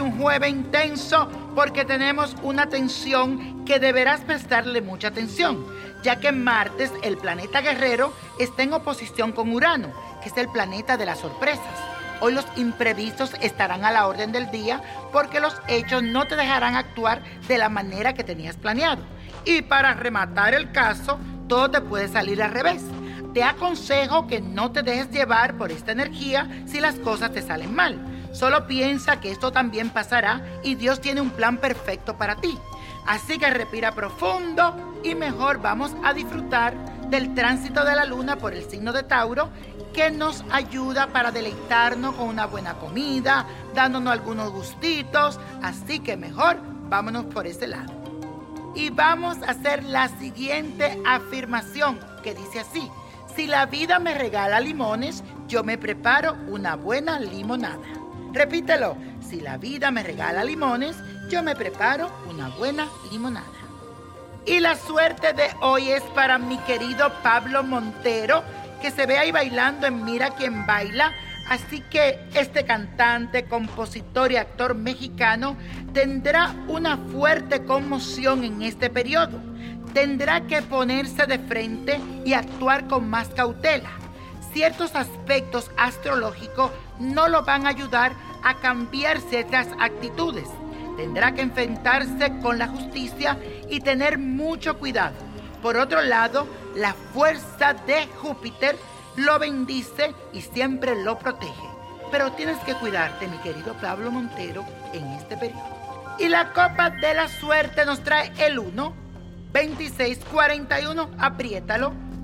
un jueves intenso porque tenemos una tensión que deberás prestarle mucha atención, ya que martes el planeta guerrero está en oposición con Urano, que es el planeta de las sorpresas. Hoy los imprevistos estarán a la orden del día porque los hechos no te dejarán actuar de la manera que tenías planeado. Y para rematar el caso, todo te puede salir al revés. Te aconsejo que no te dejes llevar por esta energía si las cosas te salen mal. Solo piensa que esto también pasará y Dios tiene un plan perfecto para ti. Así que respira profundo y mejor vamos a disfrutar del tránsito de la luna por el signo de Tauro que nos ayuda para deleitarnos con una buena comida, dándonos algunos gustitos. Así que mejor vámonos por ese lado. Y vamos a hacer la siguiente afirmación que dice así. Si la vida me regala limones, yo me preparo una buena limonada. Repítelo. Si la vida me regala limones, yo me preparo una buena limonada. Y la suerte de hoy es para mi querido Pablo Montero, que se ve ahí bailando en Mira quién baila. Así que este cantante, compositor y actor mexicano tendrá una fuerte conmoción en este periodo. Tendrá que ponerse de frente y actuar con más cautela. Ciertos aspectos astrológicos no lo van a ayudar a cambiar ciertas actitudes. Tendrá que enfrentarse con la justicia y tener mucho cuidado. Por otro lado, la fuerza de Júpiter lo bendice y siempre lo protege. Pero tienes que cuidarte, mi querido Pablo Montero, en este periodo. Y la copa de la suerte nos trae el 1, 26, 41, apriétalo,